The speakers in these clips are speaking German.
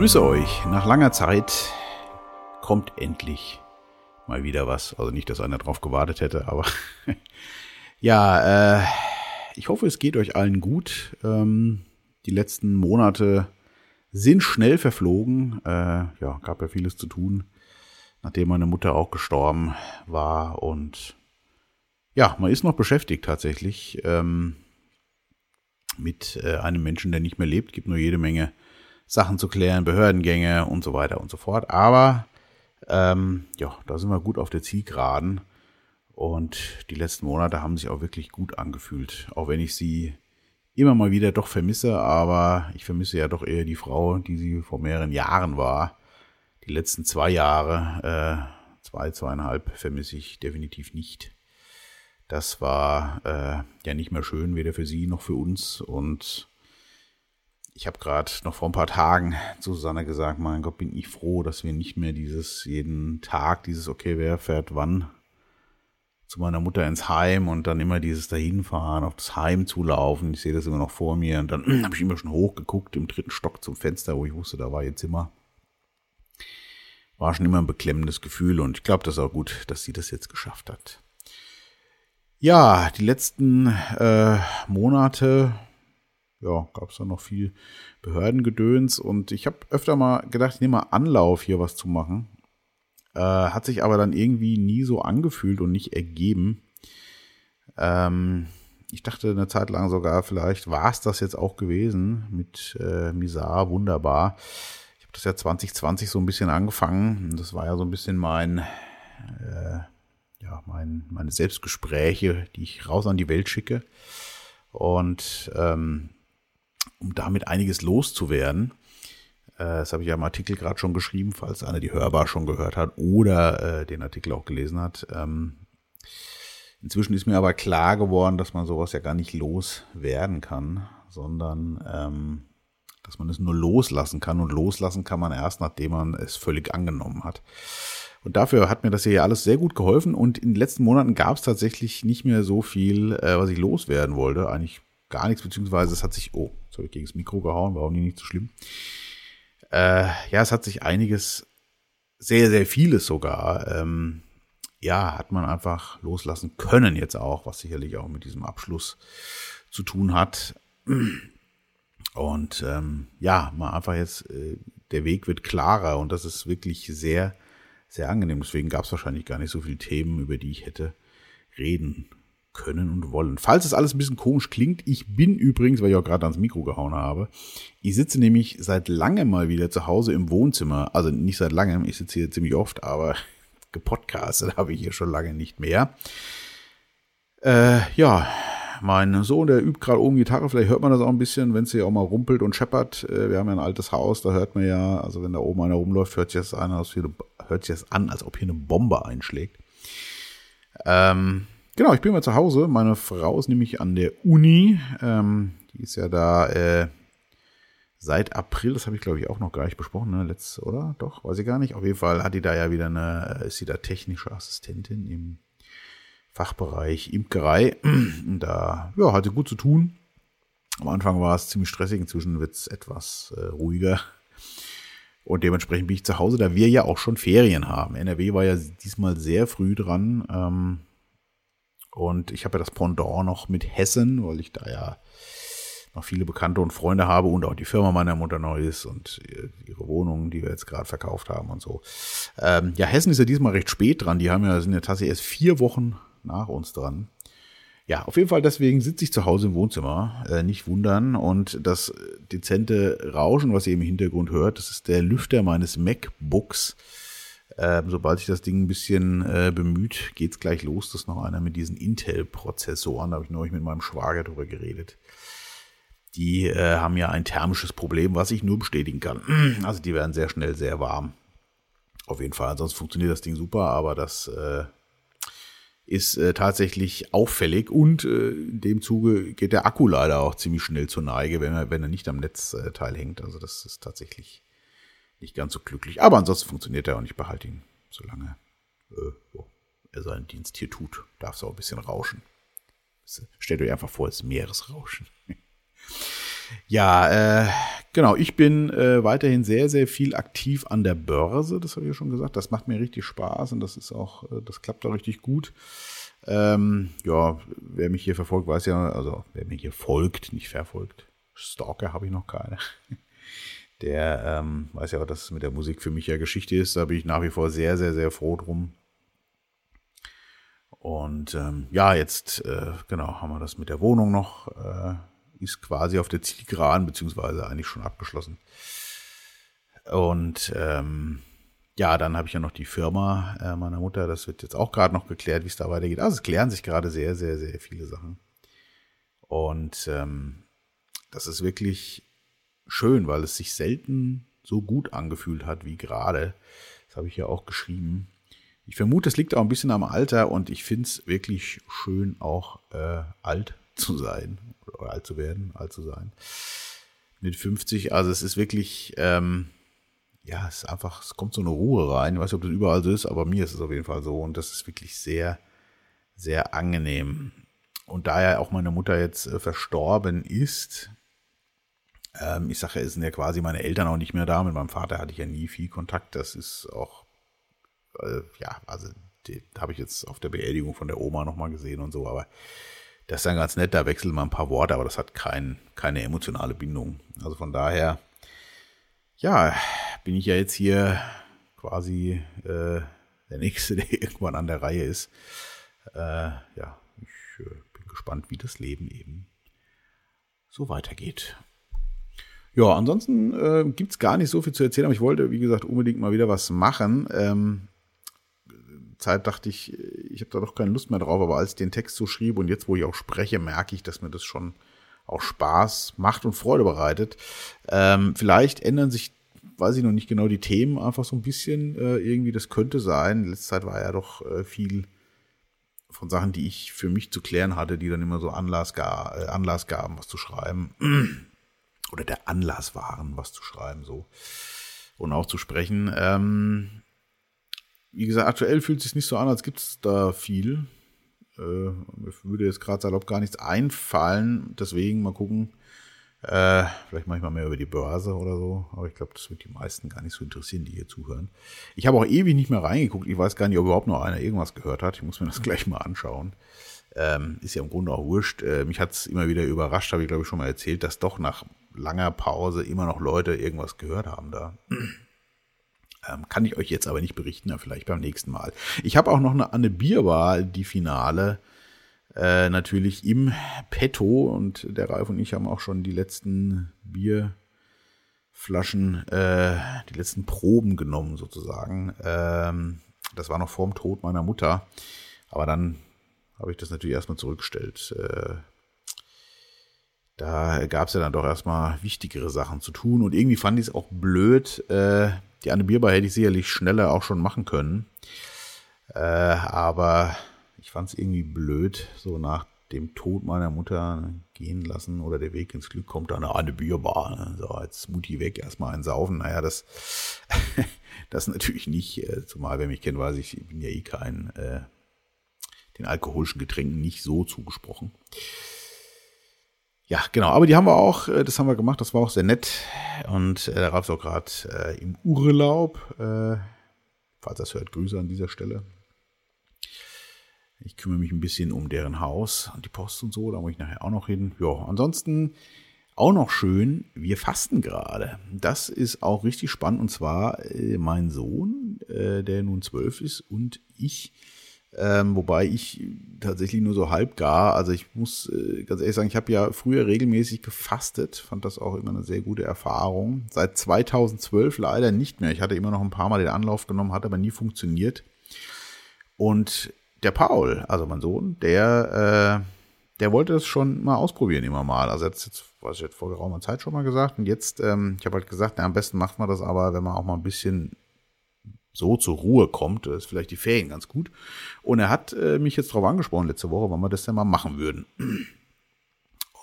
grüße euch. Nach langer Zeit kommt endlich mal wieder was. Also nicht, dass einer drauf gewartet hätte, aber ja, äh, ich hoffe, es geht euch allen gut. Ähm, die letzten Monate sind schnell verflogen. Äh, ja, gab ja vieles zu tun, nachdem meine Mutter auch gestorben war. Und ja, man ist noch beschäftigt tatsächlich ähm, mit äh, einem Menschen, der nicht mehr lebt. Gibt nur jede Menge Sachen zu klären, Behördengänge und so weiter und so fort. Aber ähm, ja, da sind wir gut auf der Zielgeraden. Und die letzten Monate haben sich auch wirklich gut angefühlt. Auch wenn ich sie immer mal wieder doch vermisse, aber ich vermisse ja doch eher die Frau, die sie vor mehreren Jahren war. Die letzten zwei Jahre, äh, zwei, zweieinhalb, vermisse ich definitiv nicht. Das war äh, ja nicht mehr schön, weder für sie noch für uns. Und ich habe gerade noch vor ein paar Tagen zu Susanne gesagt, mein Gott, bin ich froh, dass wir nicht mehr dieses jeden Tag, dieses, okay, wer fährt wann zu meiner Mutter ins Heim und dann immer dieses dahinfahren, auf das Heim zulaufen. Ich sehe das immer noch vor mir und dann habe ich immer schon hochgeguckt im dritten Stock zum Fenster, wo ich wusste, da war ihr Zimmer. War schon immer ein beklemmendes Gefühl und ich glaube, das ist auch gut, dass sie das jetzt geschafft hat. Ja, die letzten äh, Monate ja, gab es da noch viel Behördengedöns und ich habe öfter mal gedacht, ich nehme mal Anlauf, hier was zu machen. Äh, hat sich aber dann irgendwie nie so angefühlt und nicht ergeben. Ähm, ich dachte eine Zeit lang sogar, vielleicht war es das jetzt auch gewesen mit äh, Misar, wunderbar. Ich habe das ja 2020 so ein bisschen angefangen. Das war ja so ein bisschen mein, äh, ja, mein, meine Selbstgespräche, die ich raus an die Welt schicke. Und ähm, um damit einiges loszuwerden. Äh, das habe ich ja im Artikel gerade schon geschrieben, falls einer die Hörbar schon gehört hat oder äh, den Artikel auch gelesen hat. Ähm, inzwischen ist mir aber klar geworden, dass man sowas ja gar nicht loswerden kann, sondern ähm, dass man es nur loslassen kann und loslassen kann man erst, nachdem man es völlig angenommen hat. Und dafür hat mir das hier alles sehr gut geholfen und in den letzten Monaten gab es tatsächlich nicht mehr so viel, äh, was ich loswerden wollte. Eigentlich gar nichts, beziehungsweise es hat sich, oh, habe ich gegen das Mikro gehauen, war auch nicht so schlimm. Äh, ja, es hat sich einiges, sehr, sehr vieles sogar, ähm, ja, hat man einfach loslassen können jetzt auch, was sicherlich auch mit diesem Abschluss zu tun hat. Und ähm, ja, mal einfach jetzt, äh, der Weg wird klarer und das ist wirklich sehr, sehr angenehm. Deswegen gab es wahrscheinlich gar nicht so viele Themen, über die ich hätte reden können und wollen. Falls es alles ein bisschen komisch klingt, ich bin übrigens, weil ich auch gerade ans Mikro gehauen habe, ich sitze nämlich seit langem mal wieder zu Hause im Wohnzimmer. Also nicht seit langem, ich sitze hier ziemlich oft, aber gepodcastet habe ich hier schon lange nicht mehr. Äh, ja, mein Sohn, der übt gerade oben Gitarre, vielleicht hört man das auch ein bisschen, wenn es hier auch mal rumpelt und scheppert. Äh, wir haben ja ein altes Haus, da hört man ja, also wenn da oben einer rumläuft, hört sich das an, als, hört sich das an, als ob hier eine Bombe einschlägt. Ähm, Genau, ich bin mal zu Hause. Meine Frau ist nämlich an der Uni. Ähm, die ist ja da äh, seit April, das habe ich glaube ich auch noch gar nicht besprochen, ne? Letzt, oder? Doch, weiß ich gar nicht. Auf jeden Fall hat die da ja wieder eine, ist sie da technische Assistentin im Fachbereich Imkerei. da, ja, hatte gut zu tun. Am Anfang war es ziemlich stressig, inzwischen wird es etwas äh, ruhiger. Und dementsprechend bin ich zu Hause, da wir ja auch schon Ferien haben. NRW war ja diesmal sehr früh dran. Ähm, und ich habe ja das Pendant noch mit Hessen, weil ich da ja noch viele Bekannte und Freunde habe und auch die Firma meiner Mutter neu ist und ihre Wohnung, die wir jetzt gerade verkauft haben und so. Ähm, ja, Hessen ist ja diesmal recht spät dran. Die haben ja, sind ja tatsächlich erst vier Wochen nach uns dran. Ja, auf jeden Fall deswegen sitze ich zu Hause im Wohnzimmer, äh, nicht wundern. Und das dezente Rauschen, was ihr im Hintergrund hört, das ist der Lüfter meines MacBooks. Ähm, sobald sich das Ding ein bisschen äh, bemüht, geht's gleich los. Das ist noch einer mit diesen Intel-Prozessoren. Da habe ich neulich mit meinem Schwager drüber geredet. Die äh, haben ja ein thermisches Problem, was ich nur bestätigen kann. Also die werden sehr schnell sehr warm. Auf jeden Fall. Ansonsten funktioniert das Ding super, aber das äh, ist äh, tatsächlich auffällig und äh, in dem Zuge geht der Akku leider auch ziemlich schnell zur Neige, wenn er, wenn er nicht am Netzteil hängt. Also das ist tatsächlich nicht ganz so glücklich. Aber ansonsten funktioniert er und ich behalte ihn, solange äh, oh, er seinen Dienst hier tut. Darf es auch ein bisschen rauschen. Stellt euch einfach vor, es ist Meeresrauschen. ja, äh, Genau, ich bin äh, weiterhin sehr, sehr viel aktiv an der Börse, das habe ich ja schon gesagt. Das macht mir richtig Spaß und das ist auch, äh, das klappt auch richtig gut. Ähm, ja, wer mich hier verfolgt, weiß ja, also wer mir hier folgt, nicht verfolgt. Stalker habe ich noch keine. Der ähm, weiß ja, dass mit der Musik für mich ja Geschichte ist. Da bin ich nach wie vor sehr, sehr, sehr froh drum. Und ähm, ja, jetzt äh, genau haben wir das mit der Wohnung noch. Äh, ist quasi auf der Zielgeraden, beziehungsweise eigentlich schon abgeschlossen. Und ähm, ja, dann habe ich ja noch die Firma äh, meiner Mutter. Das wird jetzt auch gerade noch geklärt, wie es da weitergeht. Also es klären sich gerade sehr, sehr, sehr viele Sachen. Und ähm, das ist wirklich schön, weil es sich selten so gut angefühlt hat wie gerade. Das habe ich ja auch geschrieben. Ich vermute, es liegt auch ein bisschen am Alter und ich finde es wirklich schön, auch äh, alt zu sein oder alt zu werden, alt zu sein. Mit 50, also es ist wirklich, ähm, ja, es ist einfach, es kommt so eine Ruhe rein. Ich weiß nicht, ob das überall so ist, aber mir ist es auf jeden Fall so und das ist wirklich sehr, sehr angenehm. Und da ja auch meine Mutter jetzt äh, verstorben ist, ähm, ich sage, es sind ja quasi meine Eltern auch nicht mehr da. Mit meinem Vater hatte ich ja nie viel Kontakt. Das ist auch, äh, ja, also habe ich jetzt auf der Beerdigung von der Oma nochmal gesehen und so, aber das ist dann ganz nett, da wechseln mal ein paar Worte, aber das hat kein, keine emotionale Bindung. Also von daher, ja, bin ich ja jetzt hier quasi äh, der Nächste, der irgendwann an der Reihe ist. Äh, ja, ich äh, bin gespannt, wie das Leben eben so weitergeht. Ja, ansonsten äh, gibt es gar nicht so viel zu erzählen, aber ich wollte, wie gesagt, unbedingt mal wieder was machen. Ähm, Zeit dachte ich, ich habe da doch keine Lust mehr drauf, aber als ich den Text so schrieb und jetzt, wo ich auch spreche, merke ich, dass mir das schon auch Spaß macht und Freude bereitet. Ähm, vielleicht ändern sich, weiß ich noch nicht genau, die Themen einfach so ein bisschen. Äh, irgendwie, das könnte sein. Letzte Zeit war ja doch äh, viel von Sachen, die ich für mich zu klären hatte, die dann immer so Anlass, gar, äh, Anlass gaben, was zu schreiben. Oder der Anlass waren, was zu schreiben, so. Und auch zu sprechen. Ähm, wie gesagt, aktuell fühlt es sich nicht so an, als gibt es da viel. Äh, mir würde jetzt gerade salopp gar nichts einfallen. Deswegen mal gucken. Äh, vielleicht mache ich mal mehr über die Börse oder so. Aber ich glaube, das wird die meisten gar nicht so interessieren, die hier zuhören. Ich habe auch ewig nicht mehr reingeguckt. Ich weiß gar nicht, ob überhaupt noch einer irgendwas gehört hat. Ich muss mir das gleich mal anschauen. Ähm, ist ja im Grunde auch wurscht. Äh, mich hat es immer wieder überrascht, habe ich glaube ich schon mal erzählt, dass doch nach langer Pause immer noch Leute irgendwas gehört haben da. Ähm, kann ich euch jetzt aber nicht berichten, vielleicht beim nächsten Mal. Ich habe auch noch eine Anne Bierbar, die Finale, äh, natürlich im Petto und der Ralf und ich haben auch schon die letzten Bierflaschen, äh, die letzten Proben genommen sozusagen. Ähm, das war noch vorm Tod meiner Mutter, aber dann habe ich das natürlich erstmal zurückgestellt. Äh, da gab es ja dann doch erstmal wichtigere Sachen zu tun und irgendwie fand ich es auch blöd, äh, die Anne Bierbar hätte ich sicherlich schneller auch schon machen können. Äh, aber ich fand es irgendwie blöd, so nach dem Tod meiner Mutter gehen lassen oder der Weg ins Glück kommt dann eine Bierbar. Ne? So, als Mutti weg, erstmal ein Saufen. Naja, das, das natürlich nicht. Äh, zumal, wer mich kennt, weiß ich, ich bin ja eh kein, äh, den alkoholischen Getränken nicht so zugesprochen. Ja, genau. Aber die haben wir auch, äh, das haben wir gemacht, das war auch sehr nett. Und äh, der Ralf ist auch gerade äh, im Urlaub. Äh, falls das hört, Grüße an dieser Stelle. Ich kümmere mich ein bisschen um deren Haus und die Post und so, da muss ich nachher auch noch hin. Ja, ansonsten auch noch schön, wir fasten gerade. Das ist auch richtig spannend und zwar äh, mein Sohn, äh, der nun zwölf ist und ich ähm, wobei ich tatsächlich nur so halb gar, also ich muss äh, ganz ehrlich sagen, ich habe ja früher regelmäßig gefastet, fand das auch immer eine sehr gute Erfahrung. Seit 2012 leider nicht mehr. Ich hatte immer noch ein paar Mal den Anlauf genommen, hat aber nie funktioniert. Und der Paul, also mein Sohn, der, äh, der wollte das schon mal ausprobieren immer mal. Also jetzt, jetzt was ich jetzt vor geraumer Zeit schon mal gesagt. Und jetzt, ähm, ich habe halt gesagt, na, am besten macht man das aber, wenn man auch mal ein bisschen so zur Ruhe kommt, ist vielleicht die Ferien ganz gut. Und er hat äh, mich jetzt darauf angesprochen letzte Woche, wann wir das denn mal machen würden.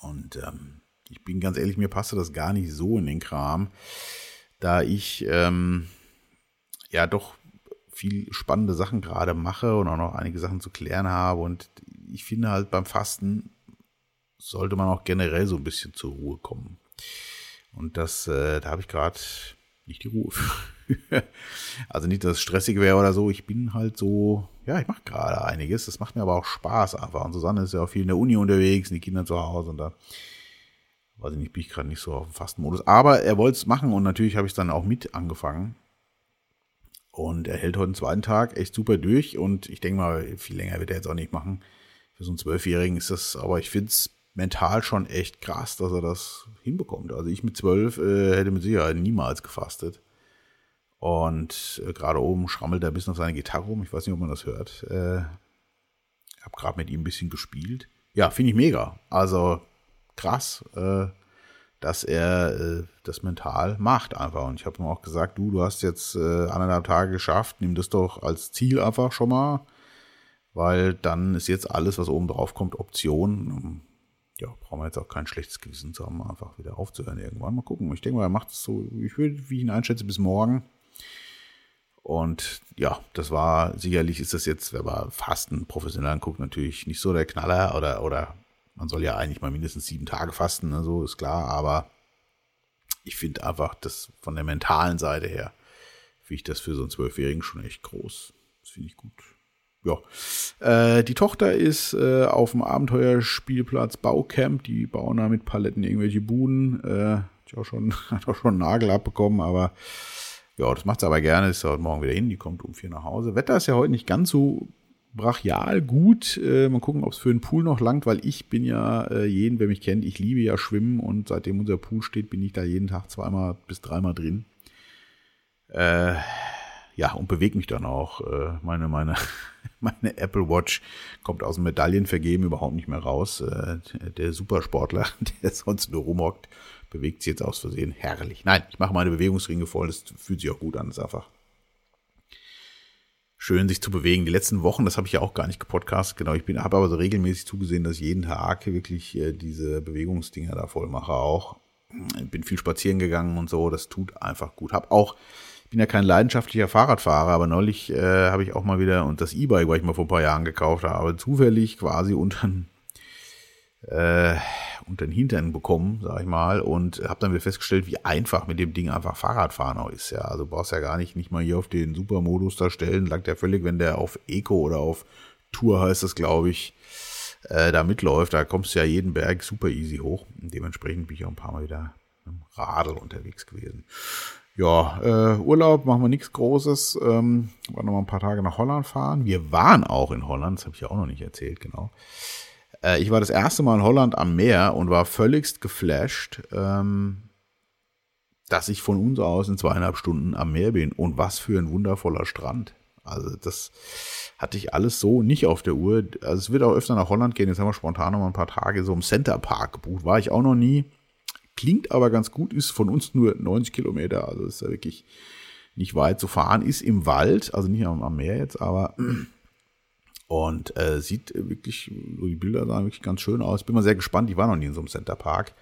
Und ähm, ich bin ganz ehrlich, mir passte das gar nicht so in den Kram, da ich ähm, ja doch viel spannende Sachen gerade mache und auch noch einige Sachen zu klären habe. Und ich finde halt beim Fasten sollte man auch generell so ein bisschen zur Ruhe kommen. Und das, äh, da habe ich gerade nicht die Ruhe. also nicht, dass es stressig wäre oder so. Ich bin halt so, ja, ich mache gerade einiges. Das macht mir aber auch Spaß einfach. Und Susanne ist ja auch viel in der Uni unterwegs, und die Kinder zu Hause und da weiß ich nicht, bin ich gerade nicht so auf dem Fastenmodus. Aber er wollte es machen und natürlich habe ich dann auch mit angefangen. Und er hält heute den zweiten Tag echt super durch und ich denke mal, viel länger wird er jetzt auch nicht machen. Für so einen Zwölfjährigen ist das, aber ich finde es mental schon echt krass, dass er das hinbekommt. Also ich mit zwölf äh, hätte mit Sicherheit niemals gefastet. Und äh, gerade oben schrammelt er ein bisschen auf seine Gitarre rum. Ich weiß nicht, ob man das hört. Äh, habe gerade mit ihm ein bisschen gespielt. Ja, finde ich mega. Also krass. Äh, dass er äh, das mental macht einfach. Und ich habe ihm auch gesagt, du, du hast jetzt äh, anderthalb Tage geschafft, nimm das doch als Ziel einfach schon mal, weil dann ist jetzt alles, was oben drauf kommt, Option. Ja, brauchen wir jetzt auch kein schlechtes Gewissen zu haben, einfach wieder aufzuhören irgendwann. Mal gucken. Ich denke mal, er macht es so, ich würde, wie ich ihn einschätze, bis morgen. Und ja, das war sicherlich ist das jetzt, wenn man Fasten professionell anguckt, natürlich nicht so der Knaller oder, oder man soll ja eigentlich mal mindestens sieben Tage fasten, ne, so ist klar, aber ich finde einfach, das von der mentalen Seite her, finde ich das für so einen Zwölfjährigen schon echt groß. Das finde ich gut. Ja. Äh, die Tochter ist äh, auf dem Abenteuerspielplatz Baucamp. Die bauen da mit Paletten irgendwelche Buden. Äh, hat auch schon, hat auch schon einen Nagel abbekommen, aber ja, das macht sie aber gerne. Ist heute Morgen wieder hin. Die kommt um vier nach Hause. Wetter ist ja heute nicht ganz so brachial gut. Äh, mal gucken, ob es für den Pool noch langt, weil ich bin ja äh, jeden, wer mich kennt, ich liebe ja Schwimmen und seitdem unser Pool steht, bin ich da jeden Tag zweimal bis dreimal drin. Äh, ja, und bewege mich dann auch. Äh, meine, meine, meine Apple Watch kommt aus dem Medaillenvergeben überhaupt nicht mehr raus. Äh, der Supersportler, der sonst nur rumhockt, bewegt sich jetzt aus Versehen herrlich. Nein, ich mache meine Bewegungsringe voll, das fühlt sich auch gut an, das ist einfach schön, sich zu bewegen. Die letzten Wochen, das habe ich ja auch gar nicht gepodcast, genau. Ich bin, habe aber so regelmäßig zugesehen, dass ich jeden Tag wirklich äh, diese Bewegungsdinger da voll mache auch. Ich bin viel spazieren gegangen und so, das tut einfach gut. Hab auch, ich bin ja kein leidenschaftlicher Fahrradfahrer, aber neulich äh, habe ich auch mal wieder, und das E-Bike, was ich mal vor ein paar Jahren gekauft habe, zufällig quasi unter äh, den Hintern bekommen, sag ich mal, und habe dann wieder festgestellt, wie einfach mit dem Ding einfach Fahrradfahren auch ist. Ja, also brauchst ja gar nicht nicht mal hier auf den Supermodus da stellen, langt ja völlig, wenn der auf Eco oder auf Tour heißt das, glaube ich, äh, da mitläuft, da kommst du ja jeden Berg super easy hoch. Und dementsprechend bin ich auch ein paar Mal wieder mit Radl unterwegs gewesen. Ja, äh, Urlaub machen wir nichts Großes. Ähm, wollen noch mal ein paar Tage nach Holland fahren. Wir waren auch in Holland, das habe ich ja auch noch nicht erzählt, genau. Äh, ich war das erste Mal in Holland am Meer und war völligst geflasht, ähm, dass ich von uns aus in zweieinhalb Stunden am Meer bin. Und was für ein wundervoller Strand. Also das hatte ich alles so nicht auf der Uhr. Also es wird auch öfter nach Holland gehen. Jetzt haben wir spontan noch mal ein paar Tage so im Center Park gebucht. War ich auch noch nie. Klingt aber ganz gut, ist von uns nur 90 Kilometer. Also ist ja wirklich nicht weit zu fahren. Ist im Wald, also nicht am, Meer jetzt, aber und äh, sieht wirklich, so die Bilder sahen wirklich ganz schön aus. Bin mal sehr gespannt. Ich war noch nie in so einem Center Park.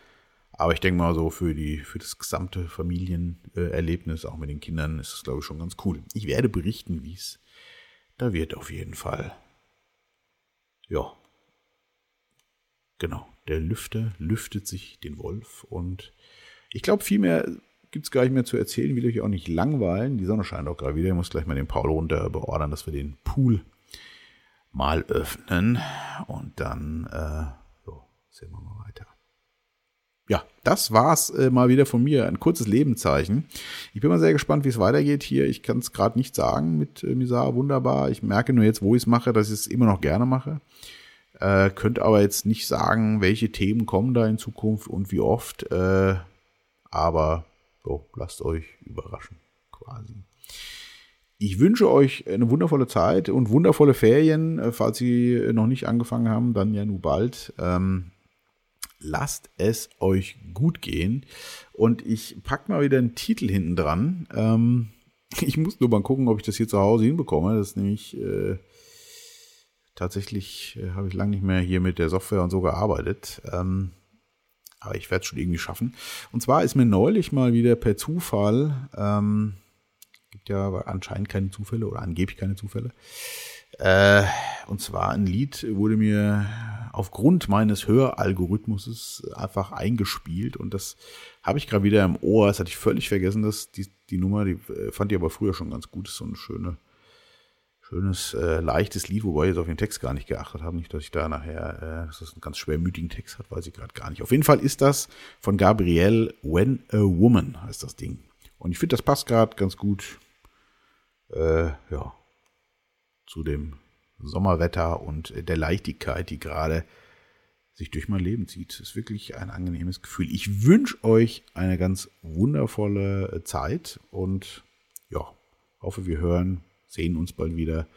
Aber ich denke mal so für die, für das gesamte Familienerlebnis, auch mit den Kindern, ist es, glaube ich, schon ganz cool. Ich werde berichten, wie es da wird auf jeden Fall. Ja. Genau. Der Lüfter lüftet sich den Wolf und ich glaube, viel mehr gibt es gar nicht mehr zu erzählen. Will euch auch nicht langweilen. Die Sonne scheint auch gerade wieder. Ich muss gleich mal den Paul runter beordern, dass wir den Pool mal öffnen und dann äh, so, sehen wir mal weiter. Ja, das war's äh, mal wieder von mir. Ein kurzes Lebenszeichen. Ich bin mal sehr gespannt, wie es weitergeht hier. Ich kann es gerade nicht sagen mit äh, Misar. Wunderbar. Ich merke nur jetzt, wo ich es mache, dass ich es immer noch gerne mache. Äh, könnte aber jetzt nicht sagen, welche Themen kommen da in Zukunft und wie oft. Äh, aber so, lasst euch überraschen, quasi. Ich wünsche euch eine wundervolle Zeit und wundervolle Ferien. Äh, falls Sie noch nicht angefangen haben, dann ja nur bald. Ähm, lasst es euch gut gehen. Und ich packe mal wieder einen Titel hinten dran. Ähm, ich muss nur mal gucken, ob ich das hier zu Hause hinbekomme. Das ist nämlich äh, tatsächlich, äh, habe ich lange nicht mehr hier mit der Software und so gearbeitet. Ähm, aber ich werde es schon irgendwie schaffen. Und zwar ist mir neulich mal wieder per Zufall ähm, gibt ja anscheinend keine Zufälle oder angeblich keine Zufälle. Äh, und zwar ein Lied wurde mir aufgrund meines Höralgorithmuses einfach eingespielt und das habe ich gerade wieder im Ohr. Das hatte ich völlig vergessen, dass die, die Nummer, die äh, fand ich aber früher schon ganz gut. Ist so eine schöne, schönes, äh, leichtes Lied, wobei ich jetzt auf den Text gar nicht geachtet habe. Nicht, dass ich da nachher, äh, dass das einen ganz schwermütigen Text hat, weiß ich gerade gar nicht. Auf jeden Fall ist das von Gabrielle When a Woman, heißt das Ding. Und ich finde, das passt gerade ganz gut, äh, ja, zu dem Sommerwetter und der Leichtigkeit, die gerade sich durch mein Leben zieht. Das ist wirklich ein angenehmes Gefühl. Ich wünsche euch eine ganz wundervolle Zeit und ja, hoffe, wir hören, sehen uns bald wieder.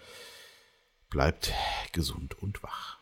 Bleibt gesund und wach.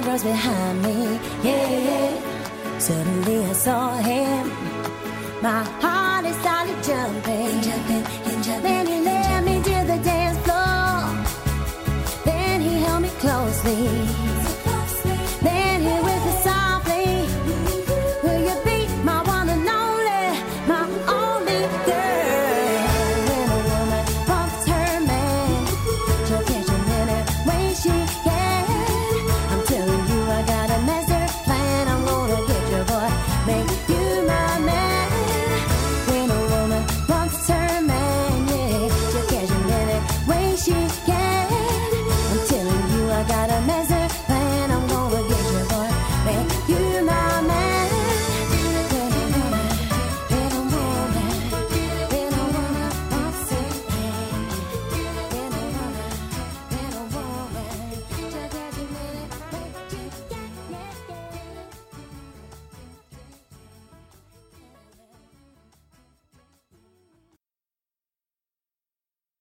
guardrails behind me. Yeah. Suddenly I saw him. My heart.